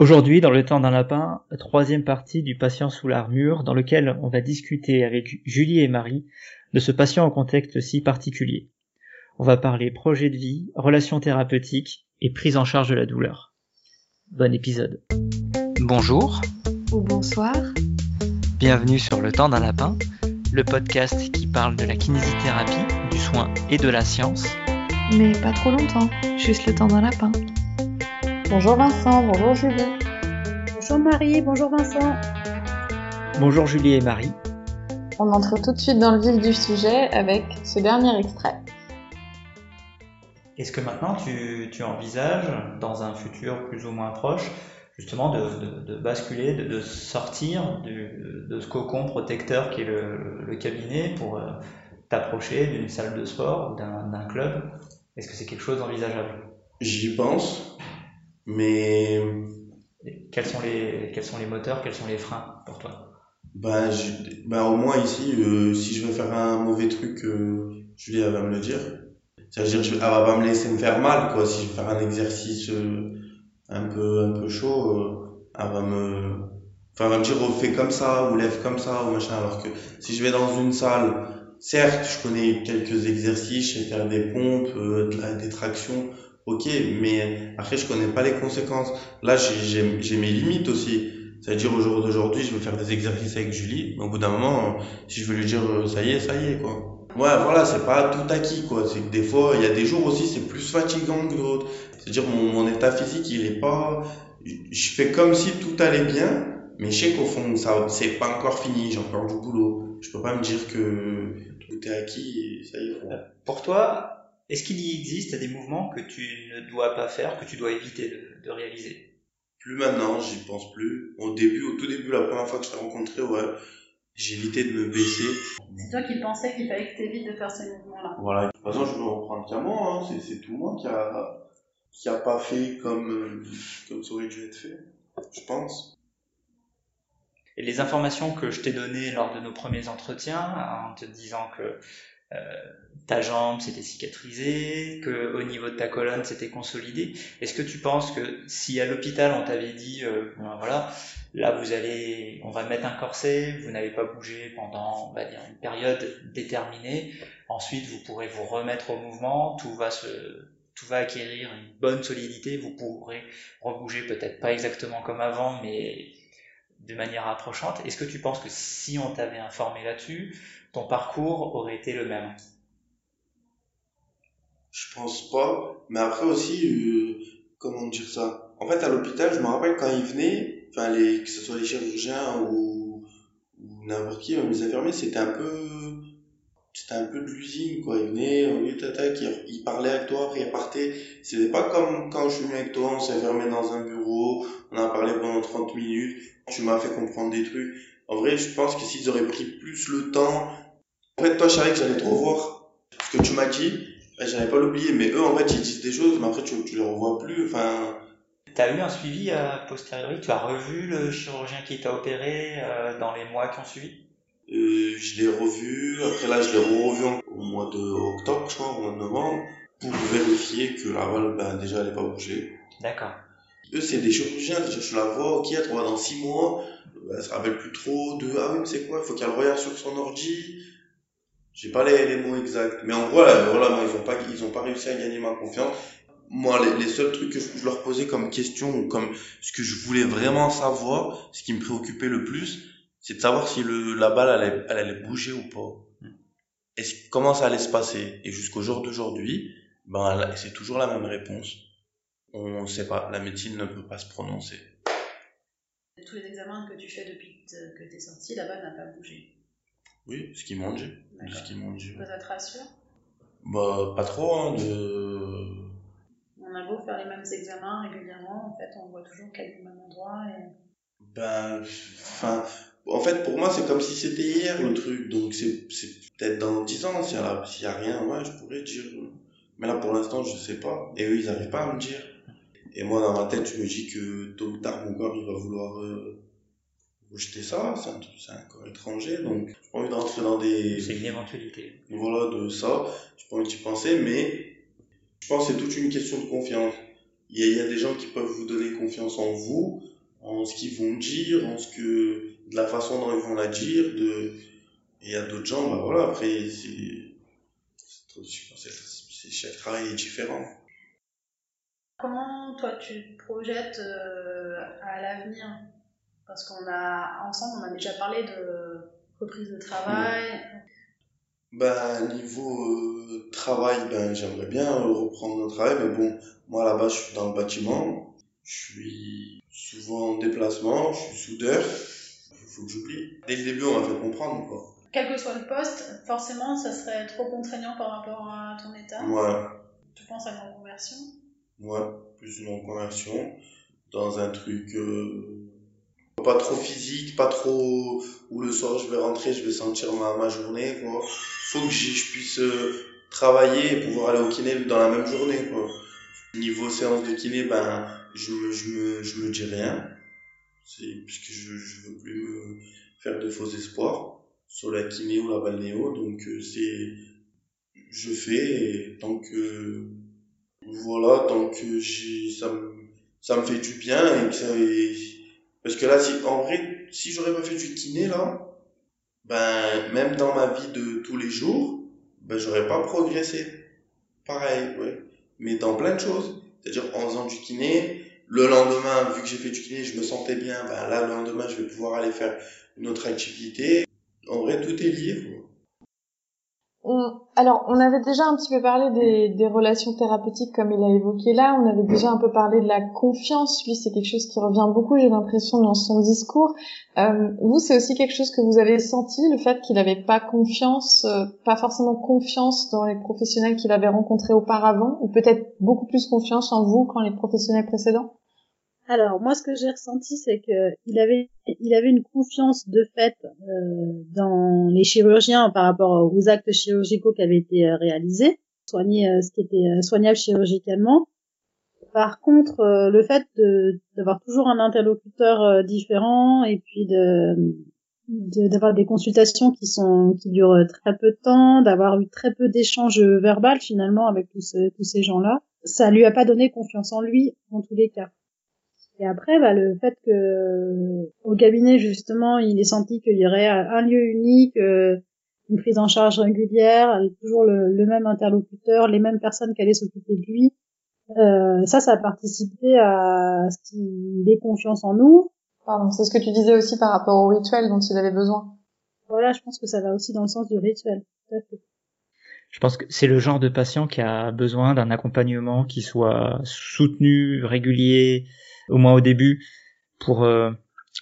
Aujourd'hui, dans le temps d'un lapin, troisième partie du patient sous l'armure, dans lequel on va discuter avec Julie et Marie de ce patient en contexte si particulier. On va parler projet de vie, relations thérapeutiques et prise en charge de la douleur. Bon épisode. Bonjour. Ou bonsoir. Bienvenue sur Le temps d'un lapin, le podcast qui parle de la kinésithérapie, du soin et de la science. Mais pas trop longtemps, juste le temps d'un lapin. Bonjour Vincent, bonjour Julie. Bonjour Marie, bonjour Vincent. Bonjour Julie et Marie. On entre tout de suite dans le vif du sujet avec ce dernier extrait. Est-ce que maintenant tu, envisages, dans un futur plus ou moins proche, justement de, basculer, de, sortir de ce cocon protecteur qui est le, cabinet pour euh, t'approcher d'une salle de sport ou d'un club? Est-ce que c'est quelque chose d'envisageable? J'y pense, mais. quels sont, les, quels sont les moteurs, quels sont les freins pour toi? ben, ben, au moins ici, euh, si je veux faire un mauvais truc, euh, Julie elle va me le dire. C'est-à-dire elle va pas me laisser me faire mal, quoi. Si je veux faire un exercice euh, un peu un peu chaud, elle va me, enfin, elle va me dire oh, fais comme ça ou lève comme ça ou machin. Alors que si je vais dans une salle, certes, je connais quelques exercices, je sais faire des pompes, des tractions, ok, mais après je connais pas les conséquences. Là, j'ai mes limites aussi. C'est-à-dire au jour d'aujourd'hui, je veux faire des exercices avec Julie. Au bout d'un moment, si je veux lui dire euh, ça y est, ça y est quoi. Ouais, voilà, c'est pas tout acquis quoi. C'est que des fois, il y a des jours aussi, c'est plus fatigant que d'autres. C'est-à-dire mon, mon état physique, il est pas. Je fais comme si tout allait bien, mais je sais qu'au fond, ça, c'est pas encore fini. J'ai encore du boulot. Je peux pas me dire que tout est acquis et ça y est. Pour toi, est-ce qu'il y existe des mouvements que tu ne dois pas faire, que tu dois éviter de, réaliser? Plus maintenant, j'y pense plus. Au début, au tout début, la première fois que je t'ai rencontré, ouais, j'ai évité de me baisser. C'est toi qui pensais qu'il fallait que tu évites de faire ces mouvements-là. Voilà. De toute façon, je me reprendre qu'à moi. Hein. C'est, tout moi qui a, qui a pas fait comme, comme ça aurait dû être fait. Je pense. Et les informations que je t'ai données lors de nos premiers entretiens, en te disant que ta jambe s'était cicatrisée, que au niveau de ta colonne c'était consolidé. Est-ce que tu penses que si à l'hôpital on t'avait dit, euh, ben voilà, là vous allez, on va mettre un corset, vous n'avez pas bougé pendant, on va dire une période déterminée, ensuite vous pourrez vous remettre au mouvement, tout va se, tout va acquérir une bonne solidité, vous pourrez rebouger peut-être pas exactement comme avant, mais de manière approchante. Est-ce que tu penses que si on t'avait informé là-dessus, ton parcours aurait été le même? Je pense pas. Mais après aussi, euh, comment dire ça? En fait, à l'hôpital, je me rappelle quand ils venaient, que ce soit les chirurgiens ou, ou n'importe qui, même les infirmiers, c'était un peu c'était un peu de l'usine quoi ils venaient oui tata ils, parlaient avec toi après ils repartaient c'était pas comme quand je suis venu avec toi on s'est fermé dans un bureau on a parlé pendant 30 minutes tu m'as fait comprendre des trucs en vrai je pense que s'ils auraient pris plus le temps en fait, toi, je que j'allais te revoir. Ce que tu m'as dit, ben, j'allais pas l'oublier. Mais eux, en fait, ils disent des choses, mais après, tu, tu les revois plus. Enfin. T'as eu un suivi à euh, posteriori? Tu as revu le chirurgien qui t'a opéré euh, dans les mois qui ont suivi? Euh, Je l'ai revu. Après, là, je l'ai revu au mois de octobre, je crois, au mois de novembre, pour vérifier que la balle, ben, déjà, elle n'est pas bougée. D'accord. Eux, c'est des chirurgiens. Je la vois, ok, elle te voit dans six mois. Ben, elle se rappelle plus trop de ah oui, mais c'est quoi? Il faut qu'elle regarde sur son ordi j'ai pas les, les, mots exacts, mais en gros, là, voilà, moi, ils ont pas, ils ont pas réussi à gagner ma confiance. Moi, les, les seuls trucs que je, leur posais comme question ou comme ce que je voulais vraiment savoir, ce qui me préoccupait le plus, c'est de savoir si le, la balle allait, elle allait bouger ou pas. Et comment ça allait se passer? Et jusqu'au jour d'aujourd'hui, ben, c'est toujours la même réponse. On sait pas. La médecine ne peut pas se prononcer. Tous les examens que tu fais depuis que tu es sorti, la balle n'a pas bougé. Oui, ce m'ont dit. Ce m'ont dit. Ça te rassure? Bah, pas trop, hein, de... On a beau faire les mêmes examens régulièrement, en fait, on voit toujours qu'à le même endroit et... Ben, enfin, en fait, pour moi, c'est comme si c'était hier, le truc, donc c'est, peut-être dans 10 ans, s'il y, a, rien, ouais, je pourrais dire. Mais là, pour l'instant, je sais pas. Et eux, ils n'arrivent pas à me dire. Et moi, dans ma tête, je me dis que tôt ou tard, mon corps, il va vouloir... Euh, jeter ça, c'est un, un, corps étranger, donc j'ai pas envie d'entrer dans des... C'est une éventualité. Voilà, de ça, j'ai pas envie d'y penser, mais je pense que c'est toute une question de confiance. il y, a, il y a des gens qui peuvent vous donner confiance en vous, en ce qu'ils vont dire, en ce que, de la façon dont ils vont la dire, de, et il y a d'autres gens, bah voilà, après, c'est, chaque travail est différent. Comment toi tu te projettes euh, à l'avenir? Parce qu'on a ensemble, on a déjà parlé de reprise de travail. Ben, niveau euh, travail, ben, j'aimerais bien reprendre le travail, mais bon, moi là-bas, je suis dans le bâtiment, je suis souvent en déplacement, je suis soudeur, faut que j'oublie. Dès le début, on m'a fait comprendre, quoi. Quel que soit le poste, forcément, ça serait trop contraignant par rapport à ton état. Ouais, Tu penses à une reconversion? Ouais, plus une reconversion, dans un truc euh, pas trop physique, pas trop où le soir je vais rentrer, je vais sentir ma, ma journée, quoi. Faut que je puisse euh, travailler et pouvoir aller au kiné dans la même journée, quoi. Niveau séance de kiné, ben, je me, je me, je me dis rien. Puisque je, je veux plus me faire de faux espoirs sur la kiné ou la balnéo, donc euh, c'est, je fais et tant que, voilà, tant que j'ai, ça me, ça me fait du bien et que ça, parce que là, si, en vrai, si j'aurais pas fait du kiné, là, ben, même dans ma vie de tous les jours, ben, j'aurais pas progressé. Pareil, ouais. Mais dans plein de choses. C'est-à-dire, en faisant du kiné, le lendemain, vu que j'ai fait du kiné, je me sentais bien, ben là, le lendemain, je vais pouvoir aller faire une autre activité. En vrai, tout est quoi. On- Alors, on avait déjà un petit peu parlé des, des relations thérapeutiques comme il a évoqué là. On avait déjà un peu parlé de la confiance. Lui, c'est quelque chose qui revient beaucoup, j'ai l'impression, dans son discours. Euh, vous, c'est aussi quelque chose que vous avez senti, le fait qu'il n'avait pas confiance, euh, pas forcément confiance dans les professionnels qu'il avait rencontrés auparavant, ou peut-être beaucoup plus confiance en vous qu'en les professionnels précédents? Alors, moi, ce que j'ai ressenti, c'est que il avait, il avait une confiance de fait euh, dans les chirurgiens par rapport aux actes chirurgicaux qui avaient été euh, réalisés, soigner euh, ce qui était euh, soignable chirurgicalement. Par contre, euh, le fait d'avoir toujours un interlocuteur différent et puis de d'avoir des consultations qui sont qui durent très peu de temps, d'avoir eu très peu d'échanges verbal finalement avec tous tous ces gens-là, ça lui a pas donné confiance en lui en tous les cas. Et après, bah, le fait que au cabinet justement, il ait senti qu'il y aurait un lieu unique, euh, une prise en charge régulière, toujours le, le même interlocuteur, les mêmes personnes qui allaient s'occuper de lui. Euh, ça, ça a participé à ce qu'il ait confiance en nous. Pardon, c'est ce que tu disais aussi par rapport au rituel dont il avait besoin. Voilà, je pense que ça va aussi dans le sens du rituel. Tout à fait. Je pense que c'est le genre de patient qui a besoin d'un accompagnement qui soit soutenu, régulier, au moins au début, pour euh,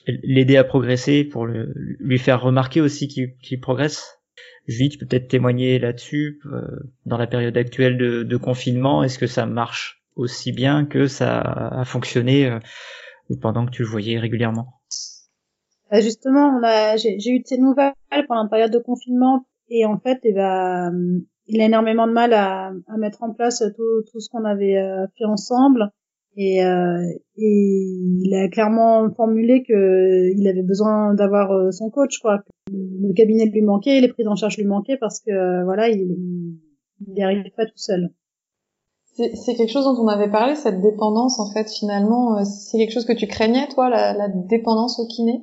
l'aider à progresser, pour le, lui faire remarquer aussi qu'il qu'il progresse. Julie, tu peux peut-être témoigner là-dessus. euh, dans la période actuelle de, de confinement, est-ce que ça marche aussi bien que ça a fonctionné euh, pendant que tu le voyais régulièrement? Bah, justement, j'ai eu de ces nouvelles pendant la période de confinement et en fait, eh ben, il a énormément de mal à, à mettre en place tout, tout ce qu'on avait euh, fait ensemble et, euh, et il a clairement formulé que il avait besoin d'avoir euh, son coach, quoi. Le, le cabinet lui manquait, les prises en charge lui manquaient parce que euh, voilà, il, n'y arrivait pas tout seul. C'est quelque chose dont on avait parlé, cette dépendance, en fait, finalement. euh, C'est quelque chose que tu craignais, toi, la, la dépendance au kiné?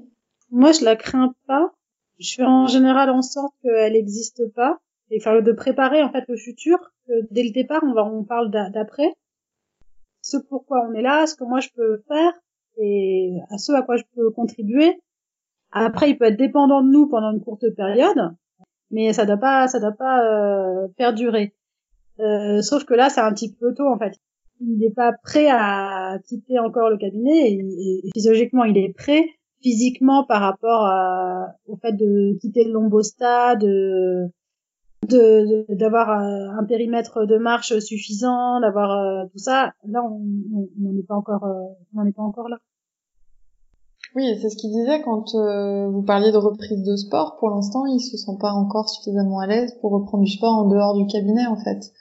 Moi, je la crains pas. Je fais en général en sorte qu'elle n'existe pas et faire de préparer en fait le futur. Que dès le départ, on va on parle d'a- d'après, ce pourquoi on est là, ce que moi je peux faire et à ce à quoi je peux contribuer. Après, il peut être dépendant de nous pendant une courte période, mais ça doit pas ça doit pas euh, perdurer. Euh, sauf que là, c'est un petit peu tôt en fait. Il n'est pas prêt à quitter encore le cabinet et, et- et physiologiquement, il est prêt physiquement par rapport à- au fait de quitter le de- de- d'avoir euh, un périmètre de marche suffisant, d'avoir euh, tout ça. Là, on n'en est pas encore, euh, on n'en est pas encore là. Oui, et c'est ce qu'il disait quand euh, vous parliez de reprise de sport. Pour l'instant, il se sent pas encore suffisamment à l'aise pour reprendre du sport en dehors du cabinet, en fait.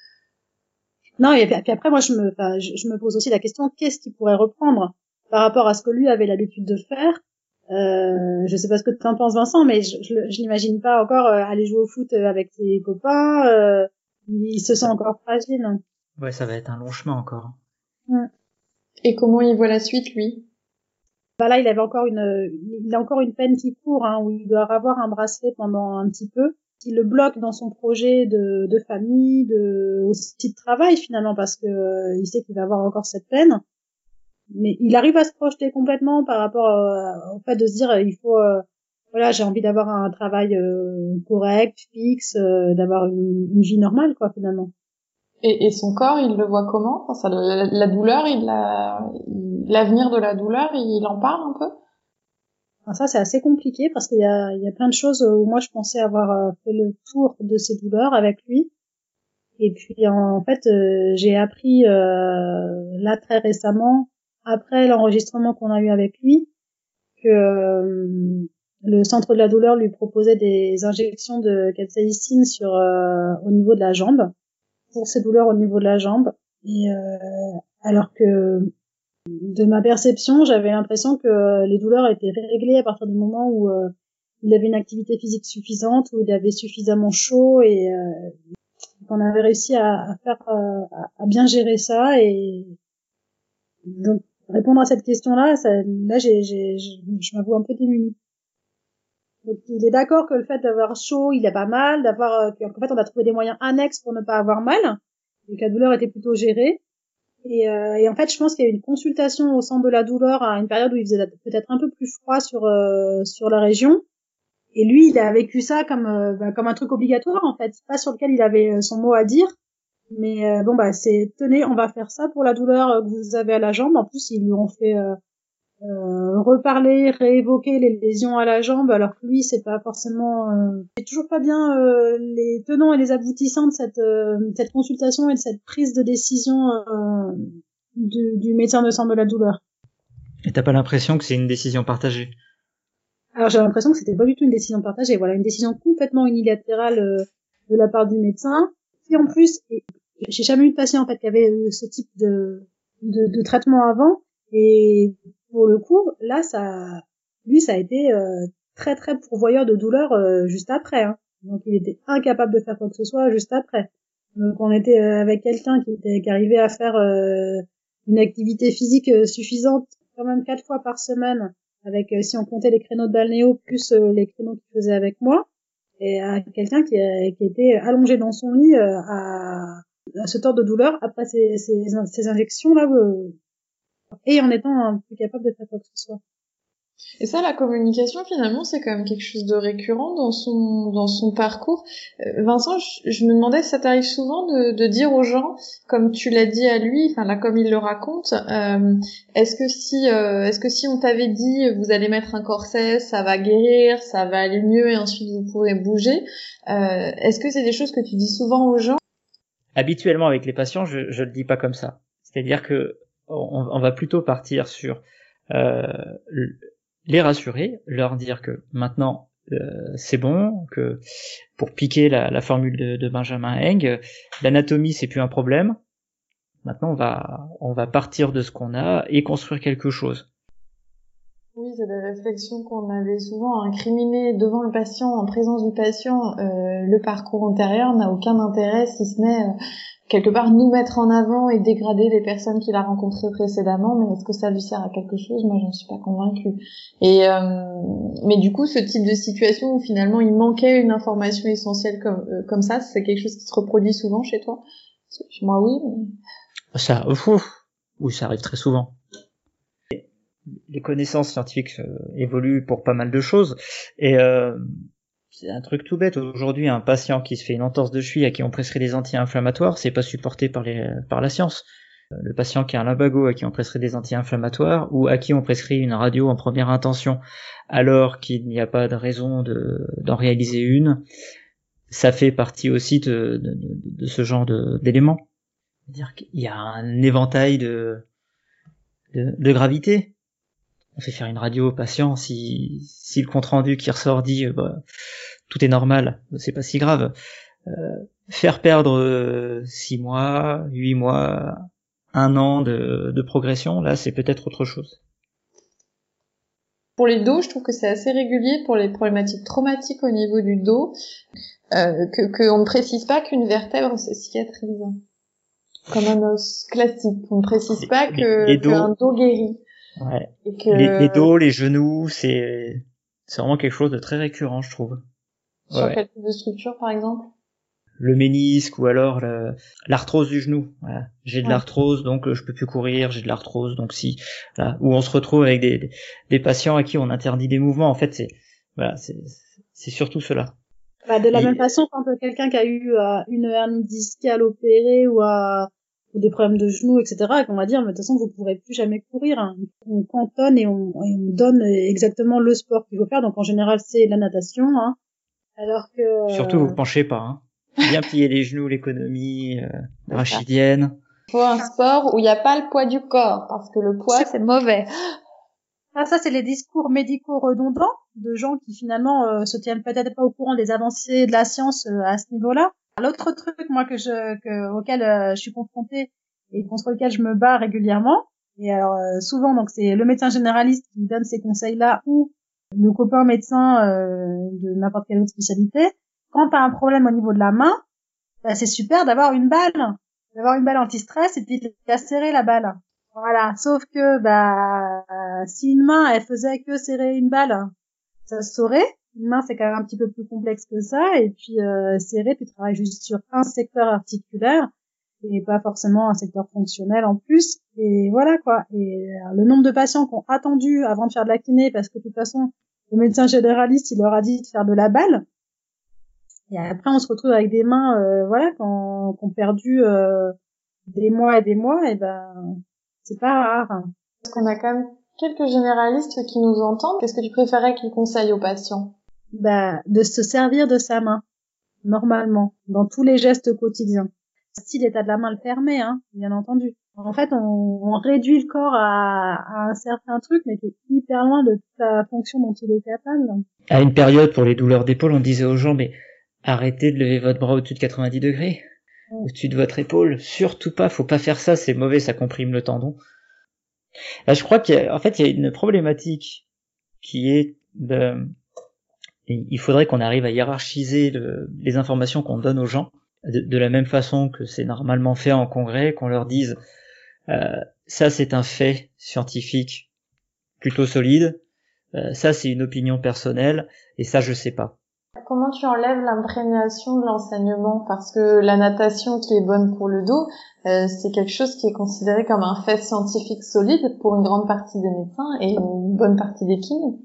Non, et puis après, moi, je me, je me pose aussi la question qu'est-ce qu'il pourrait reprendre par rapport à ce que lui avait l'habitude de faire. Euh, je sais pas ce que tu en penses, Vincent, mais je, je, je l'imagine pas encore euh, aller jouer au foot euh, avec ses copains. euh, il se sent encore fragile. Ouais, ça va être un long chemin encore. Et comment il voit la suite, lui? Bah là, il avait encore une, il a encore une peine qui court, hein, où il doit avoir un bracelet pendant un petit peu, qui le bloque dans son projet de, de famille, de aussi de travail finalement, parce que euh, il sait qu'il va avoir encore cette peine. Mais il arrive à se projeter complètement par rapport euh, au fait de se dire, il faut, euh, voilà, j'ai envie d'avoir un travail correct, fixe, d'avoir une, une, vie normale, quoi, finalement. Et, et, son corps, il le voit comment? Enfin, ça, la, la, douleur, il l'avenir de la douleur, il en parle un peu? Enfin, Ça, c'est assez compliqué parce qu'il y a, il y a plein de choses où moi, je pensais avoir euh, fait le tour de ces douleurs avec lui. Et puis, en, fait, euh, j'ai appris euh, là très récemment, après l'enregistrement qu'on a eu avec lui, que euh, le centre de la douleur lui proposait des injections de capsaïcine sur au niveau de la jambe pour ces douleurs au niveau de la jambe. Et euh, alors que de ma perception, j'avais l'impression que les douleurs étaient réglées à partir du moment où euh, il avait une activité physique suffisante, où il avait suffisamment chaud et euh, qu'on avait réussi à, à faire, euh, à, bien gérer ça. Et donc répondre à cette question-là, ça, là, j'ai, je m'avoue un peu démunie. Donc il est d'accord que le fait d'avoir chaud, il a pas mal, d'avoir euh, qu'en fait on a trouvé des moyens annexes pour ne pas avoir mal, et que la douleur était plutôt gérée. Et, euh, et en fait, je pense qu'il y a eu une consultation au centre de la douleur à une période où il faisait peut-être un peu plus froid sur euh, sur la région. Et lui, il a vécu ça comme euh, bah, comme un truc obligatoire en fait, pas sur lequel il avait son mot à dire. Mais bon bah c'est tenez, on va faire ça pour la douleur que vous avez à la jambe. En plus, ils lui ont fait euh, reparler, réévoquer les lésions à la jambe, alors que lui, c'est pas forcément, euh, c'est toujours pas bien euh, les tenants et les aboutissants de cette, euh, cette consultation et de cette prise de décision du, du, médecin de sang de la douleur. Et t'as pas l'impression que c'est une décision partagée? Alors j'ai l'impression que c'était pas du tout une décision partagée. Voilà, une décision complètement unilatérale de la part du médecin. Et en plus, j'ai jamais eu de patient en fait qui avait ce type de, de, de traitement avant. Et pour le coup, là, ça, lui, ça a été euh, très très pourvoyeur de douleur euh, juste après. Hein. Donc il était incapable de faire quoi que ce soit juste après. Donc on était euh, avec quelqu'un qui était qui arrivait à faire une activité physique suffisante quand même quatre fois par semaine avec si on comptait les créneaux de balnéo plus les créneaux qu'il faisait avec moi et à quelqu'un qui, qui était allongé dans son lit à, à se tordre de douleur après ces, ces, ces injections là et en étant plus capable de faire quoi que ce soit. Et ça, la communication, finalement, c'est quand même quelque chose de récurrent dans son dans son parcours. Euh, Vincent, je, me demandais, ça t'arrive souvent de, de dire aux gens, comme tu l'as dit à lui, enfin là, comme il le raconte, euh, est-ce que si euh, est-ce que si on t'avait dit, vous allez mettre un corset, ça va guérir, ça va aller mieux, et ensuite vous pourrez bouger, euh, est-ce que c'est des choses que tu dis souvent aux gens? Habituellement, avec les patients, je je le dis pas comme ça. C'est-à-dire que on, va plutôt partir sur euh, les rassurer, leur dire que maintenant euh, c'est bon, que pour piquer la, formule de, Benjamin Eng, l'anatomie c'est plus un problème. Maintenant on va on va partir de ce qu'on a et construire quelque chose. Oui, c'est des réflexions qu'on avait souvent incriminées devant le patient, en présence du patient. Euh, le parcours antérieur n'a aucun intérêt si ce n'est quelque part nous mettre en avant et dégrader les personnes qu'il a rencontrées précédemment, mais est-ce que ça lui sert à quelque chose? Moi, je ne suis pas convaincue. Et euh, mais du coup, ce type de situation où finalement il manquait une information essentielle comme euh, comme ça, c'est quelque chose qui se reproduit souvent chez toi? Chez moi, oui. Ça, ouf, oui, ça arrive très souvent. Les connaissances scientifiques euh, évoluent pour pas mal de choses et c'est un truc tout bête. Aujourd'hui, un patient qui se fait une entorse de cheville à qui on prescrit des anti-inflammatoires, c'est pas supporté par, les, par la science. Euh, le patient qui a un lumbago à qui on prescrit des anti-inflammatoires ou à qui on prescrit une radio en première intention alors qu'il n'y a pas de raison d'en réaliser une, ça fait partie aussi de, de, de ce genre d'éléments. C'est-à-dire qu'il y a un éventail de, de, de gravité on fait faire une radio au patient, si, si le compte rendu qui ressort dit euh, bah, tout est normal, c'est pas si grave. Euh, faire perdre euh, six mois, huit mois, un an de, de progression, là c'est peut-être autre chose. Pour les dos, je trouve que c'est assez régulier pour les problématiques traumatiques au niveau du dos, euh, que qu'on ne précise pas qu'une vertèbre se cicatrise. Comme un os classique. On ne précise pas que dos. qu'un dos guéri. Ouais. Que... Les, les dos, les genoux, c'est c'est vraiment quelque chose de très récurrent, je trouve. Sur Ouais. quel type de structure, par exemple? Le ménisque ou alors le- l'arthrose du genou. Voilà. J'ai de Ouais. l'arthrose, donc euh, je peux plus courir. J'ai de l'arthrose, donc si. Voilà. Où on se retrouve avec des, des, des patients à qui on interdit des mouvements. En fait, c'est voilà, c'est c'est surtout cela. Bah, de la Et- même façon, quand euh, quelqu'un qui a eu euh, une hernie discale opérée ou, euh, ou des problèmes de genoux, etc., et qu'on va dire, mais de toute façon, vous pourrez plus jamais courir. hein. On cantonne et on, et on donne exactement le sport qu'il faut faire. Donc, en général, c'est la natation. Hein. Alors que... Surtout, vous penchez pas. Hein. Bien plier les genoux, l'économie euh, rachidienne. Il faut un sport où il n'y a pas le poids du corps, parce que le poids, c'est mauvais. Ah, ça, c'est les discours médicaux redondants de gens qui finalement euh, se tiennent peut-être pas au courant des avancées de la science euh, à ce niveau-là. L'autre truc, moi, que je, que, auquel euh, je suis confrontée et contre lequel je me bats régulièrement, et alors euh, souvent, donc c'est le médecin généraliste qui donne ces conseils-là ou le copain médecin euh, de n'importe quelle autre spécialité. Quand t'as un problème au niveau de la main, bah, c'est super d'avoir une balle, d'avoir une balle anti-stress et puis de la serrer la balle. Voilà, sauf que bah si une main elle faisait que serrer une balle, ça se saurait. Une main c'est quand même un petit peu plus complexe que ça et puis euh, serrer tu travailles juste sur un secteur articulaire et pas forcément un secteur fonctionnel en plus et voilà quoi. Et euh, le nombre de patients qui ont attendu avant de faire de la kiné parce que de toute façon le médecin généraliste il leur a dit de faire de la balle et après on se retrouve avec des mains euh, voilà qui ont perdu euh, des mois et des mois et ben c'est pas rare. hein. Parce qu'on a quand même quelques généralistes qui nous entendent. Qu'est-ce que tu préférais qu'ils conseillent aux patients? Bah, de se servir de sa main, normalement, dans tous les gestes quotidiens. Si l'état de la main le permet, hein, bien entendu. En fait, on, on réduit le corps à, à un certain truc, mais qui est hyper loin de toute la fonction dont il est capable. À une période, pour les douleurs d'épaule, on disait aux gens, mais arrêtez de lever votre bras au-dessus de 90 degrés, au-dessus de votre épaule. Surtout pas, faut pas faire ça, c'est mauvais, ça comprime le tendon. Là, je crois qu'il y a, en fait, il y a une problématique qui est de, il faudrait qu'on arrive à hiérarchiser le- les informations qu'on donne aux gens de, de la même façon que c'est normalement fait en congrès, qu'on leur dise euh, ça c'est un fait scientifique plutôt solide, euh, ça c'est une opinion personnelle et ça je sais pas. Comment tu enlèves l'imprégnation de l'enseignement? Parce que la natation qui est bonne pour le dos, euh, c'est quelque chose qui est considéré comme un fait scientifique solide pour une grande partie des médecins et une bonne partie des kinés.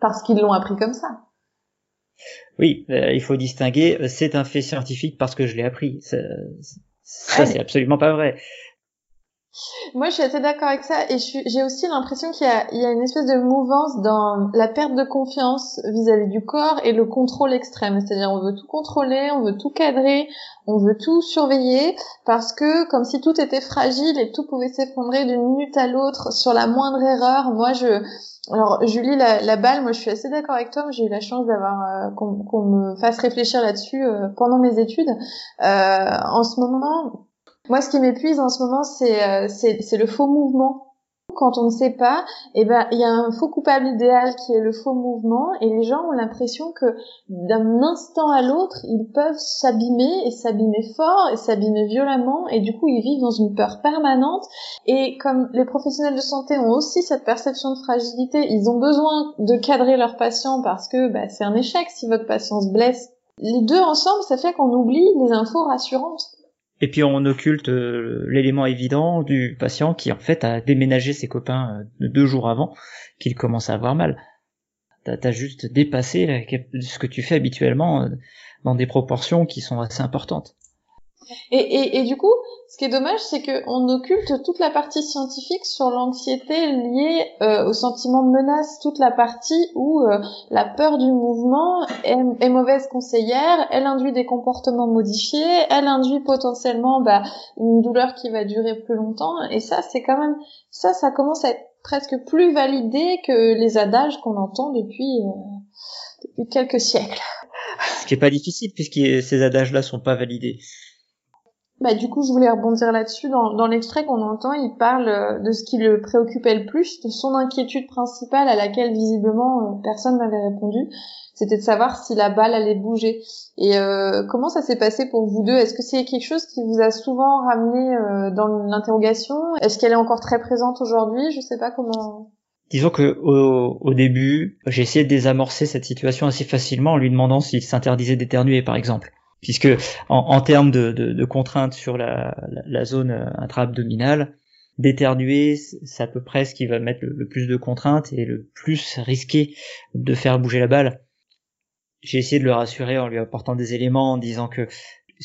Parce qu'ils l'ont appris comme ça. Oui, euh, il faut distinguer, euh, c'est un fait scientifique parce que je l'ai appris. Ça, ça Ouais, c'est absolument pas vrai. Moi, je suis assez d'accord avec ça et j'ai aussi l'impression qu'il y y a une espèce de mouvance dans la perte de confiance vis-à-vis du corps et le contrôle extrême. C'est-à-dire, on veut tout contrôler, on veut tout cadrer, on veut tout surveiller parce que comme si tout était fragile et tout pouvait s'effondrer d'une minute à l'autre sur la moindre erreur. Moi, je, alors Julie, la, la balle, moi, je suis assez d'accord avec toi. J'ai eu la chance d'avoir euh, qu'on qu'on me fasse réfléchir là-dessus euh, pendant mes études. Euh, en ce moment. Moi, ce qui m'épuise en ce moment, c'est euh, c'est c'est le faux mouvement. Quand on ne sait pas, eh ben il y a un faux coupable idéal qui est le faux mouvement, et les gens ont l'impression que d'un instant à l'autre, ils peuvent s'abîmer et s'abîmer fort et s'abîmer violemment, et du coup ils vivent dans une peur permanente. Et comme les professionnels de santé ont aussi cette perception de fragilité, ils ont besoin de cadrer leurs patients parce que bah, c'est un échec si votre patient se blesse. Les deux ensemble, ça fait qu'on oublie les infos rassurantes. Et puis on occulte euh, l'élément évident du patient qui en fait a déménagé ses copains euh, deux jours avant qu'il commence à avoir mal. T'as as juste dépassé ce que tu fais habituellement euh, dans des proportions qui sont assez importantes. Et, et, et du coup, ce qui est dommage, c'est qu'on occulte toute la partie scientifique sur l'anxiété liée euh, au sentiment de menace, toute la partie où euh, la peur du mouvement est, mauvaise conseillère, elle induit des comportements modifiés, elle induit potentiellement bah, une douleur qui va durer plus longtemps, et ça, c'est quand même, ça, ça commence à être presque plus validé que les adages qu'on entend depuis, euh, depuis quelques siècles. Ce qui est pas difficile puisque ces adages-là sont pas validés. Bah, du coup, je voulais rebondir là-dessus. Dans, dans l'extrait qu'on entend, il parle euh, de ce qui le préoccupait le plus, de son inquiétude principale à laquelle visiblement euh, personne n'avait répondu. C'était de savoir si la balle allait bouger. Et euh, comment ça s'est passé pour vous deux? Est-ce que c'est quelque chose qui vous a souvent ramené euh, dans l'interrogation? Est-ce qu'elle est encore très présente aujourd'hui? Je sais pas comment. Disons que au, au début, j'ai essayé de désamorcer cette situation assez facilement en lui demandant s'il s'interdisait d'éternuer, par exemple puisque en, termes de, de, contraintes sur la, zone euh, intra-abdominale, d'éternuer, c'est à peu près ce qui va mettre le, plus de contraintes et le plus risqué de faire bouger la balle. J'ai essayé de le rassurer en lui apportant des éléments, en disant que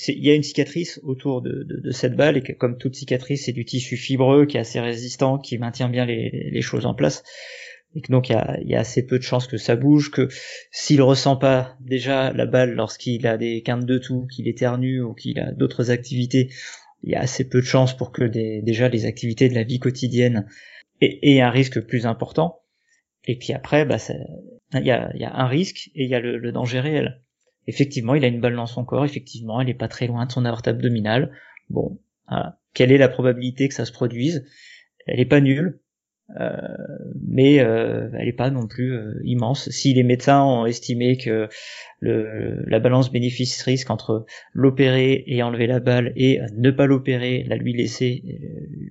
il y a une cicatrice autour de, cette balle et que comme toute cicatrice, c'est du tissu fibreux qui est assez résistant, qui maintient bien les choses en place et que donc il y a, y a, assez peu de chances que ça bouge, que s'il ressent pas déjà la balle lorsqu'il a des quintes de tout, qu'il éternue ou qu'il a d'autres activités, il y a assez peu de chances pour que des, déjà les activités de la vie quotidienne aient, aient un risque plus important. Et puis après, bah, il y a, y a, un risque et il y a le, le, danger réel. Effectivement, il a une balle dans son corps, effectivement, elle est pas très loin de son aorte abdominale. Bon, voilà. Quelle est la probabilité que ça se produise? Elle est pas nulle, mais euh, elle n'est pas non plus euh, immense. Si les médecins ont estimé que le, la balance bénéfice-risque entre l'opérer et enlever la balle et ne pas l'opérer, la lui laisser,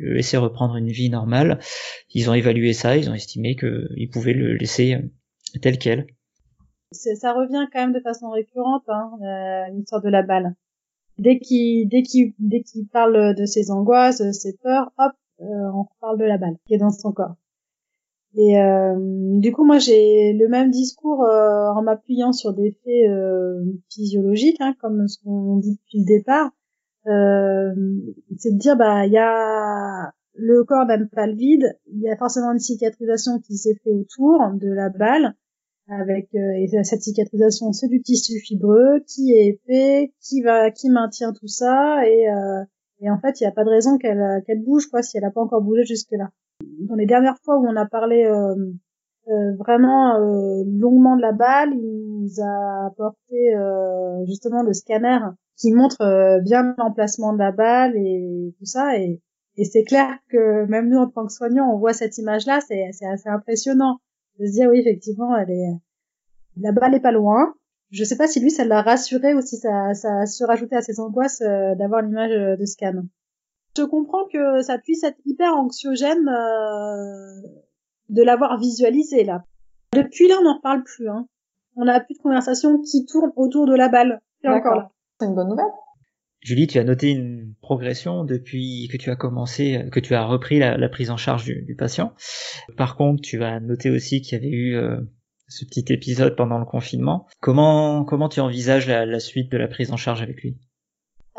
le laisser reprendre une vie normale, ils ont évalué ça, ils ont estimé qu'ils pouvaient le laisser tel quel. Ça revient quand même de façon récurrente, hein, l'histoire de la balle. Dès qu'il dès qu'il dès qu'il parle de ses angoisses, ses peurs, hop, euh, on reparle de la balle qui est dans son corps. Et euh, du coup, moi, j'ai le même discours euh, en m'appuyant sur des faits euh, physiologiques, hein, comme ce qu'on dit depuis le départ. Euh, c'est de dire, bah, il y a le corps n'aime pas le vide, il y a forcément une cicatrisation qui s'est fait autour de la balle, avec et cette cicatrisation, c'est du tissu fibreux qui est épais, qui va, qui maintient tout ça et et en fait, il n'y a pas de raison qu'elle qu'elle bouge, quoi, si elle n'a pas encore bougé jusque-là. Dans les dernières fois où on a parlé euh, euh, vraiment euh, longuement de la balle, il nous a apporté euh, justement le scanner qui montre euh, bien l'emplacement de la balle et tout ça. Et, et c'est clair que même nous, en tant que soignants, on voit cette image-là, c'est assez impressionnant de se dire oui, effectivement, elle est la balle est pas loin, je sais pas si lui, ça l'a rassuré ou si ça, ça se rajouté à ses angoisses euh, d'avoir l'image euh, de scan. Je comprends que ça puisse être hyper anxiogène euh, de l'avoir visualisé là. Depuis là, on n'en reparle plus. Hein. On n'a plus de conversation qui tourne autour de la balle. D'accord. C'est une bonne nouvelle. Julie, tu as noté une progression depuis que tu as commencé, que tu as repris la, la prise en charge du, du, patient. Par contre, tu as noté aussi qu'il y avait eu euh, ce petit épisode pendant le confinement. Comment comment tu envisages la, la suite de la prise en charge avec lui?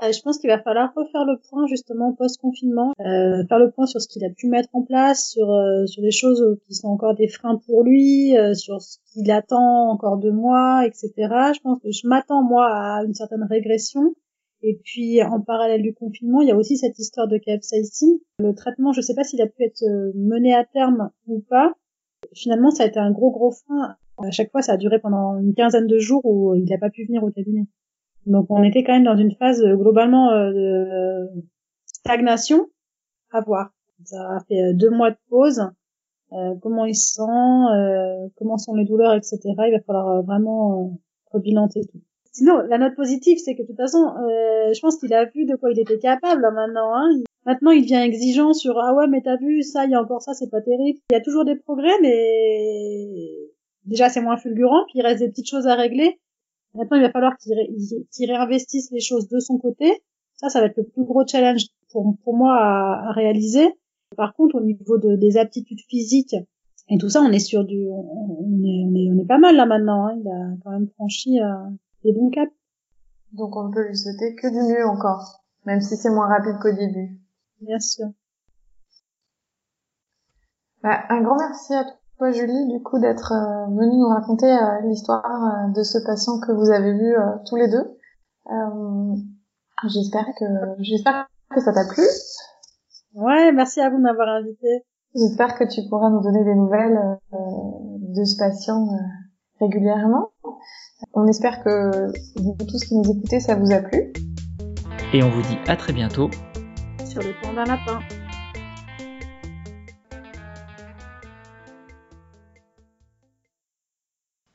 Euh, Je pense qu'il va falloir refaire le point justement post-confinement, euh, faire le point sur ce qu'il a pu mettre en place, sur euh, sur les choses qui sont encore des freins pour lui, euh, sur ce qu'il attend encore de moi, etc. Je pense que je m'attends moi à une certaine régression. Et puis en parallèle du confinement, il y a aussi cette histoire de capsaïcine. Le traitement, je ne sais pas s'il a pu être euh, mené à terme ou pas, finalement, ça a été un gros gros frein. À chaque fois, ça a duré pendant une quinzaine de jours où il n'a pas pu venir au cabinet. Donc, on était quand même dans une phase euh, globalement euh, de stagnation à voir. Ça a fait euh, deux mois de pause. Euh, comment il se sent, euh, comment sont les douleurs, etc. Il va falloir vraiment rebilanter tout. Sinon, la note positive, c'est que de toute façon, je pense qu'il a vu de quoi il était capable là, maintenant. Hein. Maintenant, il devient exigeant sur ah ouais, mais t'as vu ça, il y a encore ça, c'est pas terrible. Il y a toujours des progrès, mais déjà c'est moins fulgurant, puis il reste des petites choses à régler. Maintenant, il va falloir qu'il ré... réinvestisse les choses de son côté. Ça, ça va être le plus gros challenge pour, pour moi à, réaliser. Par contre, au niveau de, des aptitudes physiques et tout ça, on est sur du, on, on, est, on est, on est pas mal là maintenant. Hein. Il a quand même franchi euh, des bons caps. Donc, on peut lui souhaiter que du mieux encore, même si c'est moins rapide qu'au début. Bien sûr. Bah, un grand merci à toi, Julie, du coup, d'être euh, venue nous raconter euh, l'histoire euh, de ce patient que vous avez vu euh, tous les deux. Euh, j'espère que j'espère que ça t'a plu. Ouais, merci à vous de m'avoir invité. J'espère que tu pourras nous donner des nouvelles de ce patient régulièrement. On espère que vous tous qui nous écoutez, ça vous a plu. Et on vous dit à très bientôt sur